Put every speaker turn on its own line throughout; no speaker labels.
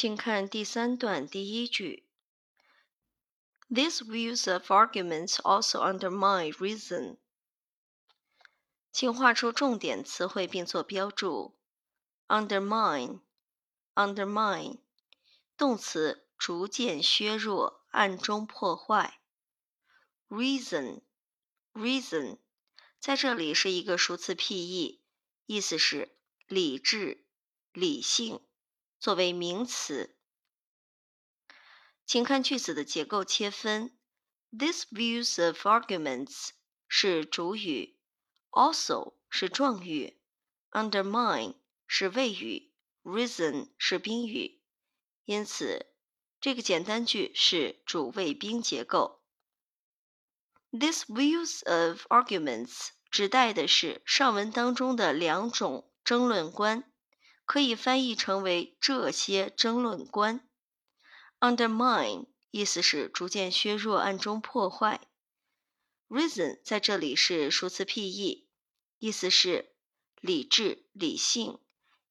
请看第三段第一句。These views of arguments also undermine reason. 请画出重点词汇并做标注。undermine，undermine，动词，逐渐削弱，暗中破坏。reason，reason，在这里是一个熟词僻义，意思是理智、理性，作为名词。请看句子的结构切分。These views of arguments 是主语，also 是状语，undermine 是谓语，reason 是宾语。因此，这个简单句是主谓宾结构。These views of arguments 指代的是上文当中的两种争论观，可以翻译成为这些争论观。Undermine 意思是逐渐削弱、暗中破坏。Reason 在这里是数词僻义，意思是理智、理性。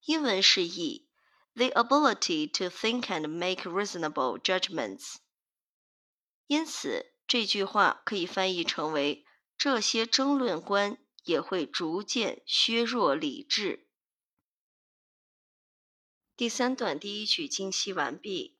英文释义：the ability to think and make reasonable judgments。因此，这句话可以翻译成为：这些争论观也会逐渐削弱理智。第三段第一句精析完毕。